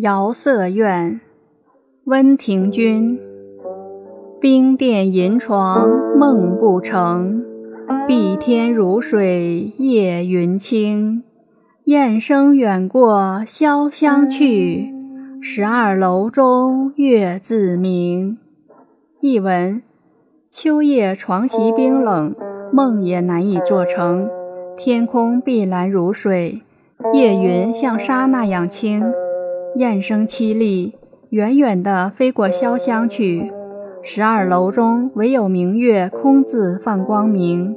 遥色院，温庭筠。冰殿银床梦不成，碧天如水夜云轻。雁声远过潇湘去，十二楼中月自明。译文：秋夜床席冰冷，梦也难以做成。天空碧蓝如水，夜云像纱那样轻。雁声凄厉，远远地飞过潇湘去。十二楼中唯有明月空自放光明。